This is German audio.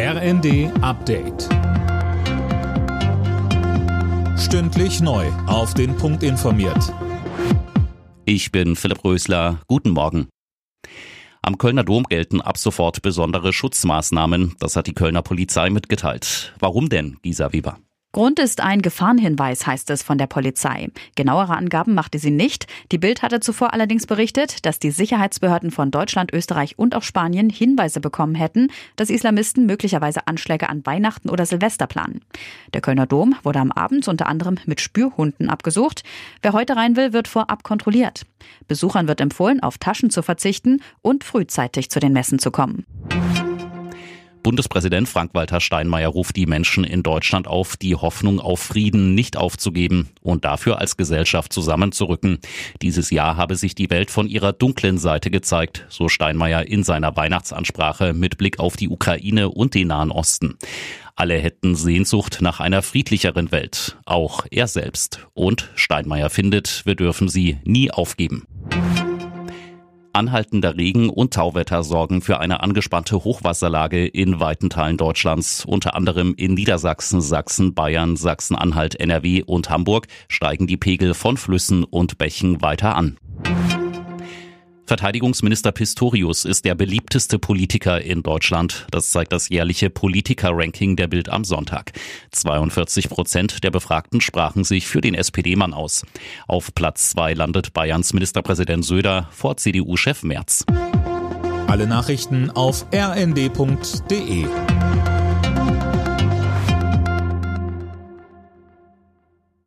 RND Update. Stündlich neu. Auf den Punkt informiert. Ich bin Philipp Rösler. Guten Morgen. Am Kölner Dom gelten ab sofort besondere Schutzmaßnahmen. Das hat die Kölner Polizei mitgeteilt. Warum denn, Gisa Weber? Grund ist ein Gefahrenhinweis, heißt es von der Polizei. Genauere Angaben machte sie nicht. Die Bild hatte zuvor allerdings berichtet, dass die Sicherheitsbehörden von Deutschland, Österreich und auch Spanien Hinweise bekommen hätten, dass Islamisten möglicherweise Anschläge an Weihnachten oder Silvester planen. Der Kölner Dom wurde am Abend unter anderem mit Spürhunden abgesucht. Wer heute rein will, wird vorab kontrolliert. Besuchern wird empfohlen, auf Taschen zu verzichten und frühzeitig zu den Messen zu kommen. Bundespräsident Frank-Walter Steinmeier ruft die Menschen in Deutschland auf, die Hoffnung auf Frieden nicht aufzugeben und dafür als Gesellschaft zusammenzurücken. Dieses Jahr habe sich die Welt von ihrer dunklen Seite gezeigt, so Steinmeier in seiner Weihnachtsansprache mit Blick auf die Ukraine und den Nahen Osten. Alle hätten Sehnsucht nach einer friedlicheren Welt, auch er selbst. Und Steinmeier findet, wir dürfen sie nie aufgeben. Anhaltender Regen und Tauwetter sorgen für eine angespannte Hochwasserlage in weiten Teilen Deutschlands. Unter anderem in Niedersachsen, Sachsen, Bayern, Sachsen-Anhalt, NRW und Hamburg steigen die Pegel von Flüssen und Bächen weiter an. Verteidigungsminister Pistorius ist der beliebteste Politiker in Deutschland. Das zeigt das jährliche Politiker-Ranking der Bild am Sonntag. 42 Prozent der Befragten sprachen sich für den SPD-Mann aus. Auf Platz zwei landet Bayerns Ministerpräsident Söder vor CDU-Chef Merz. Alle Nachrichten auf rnd.de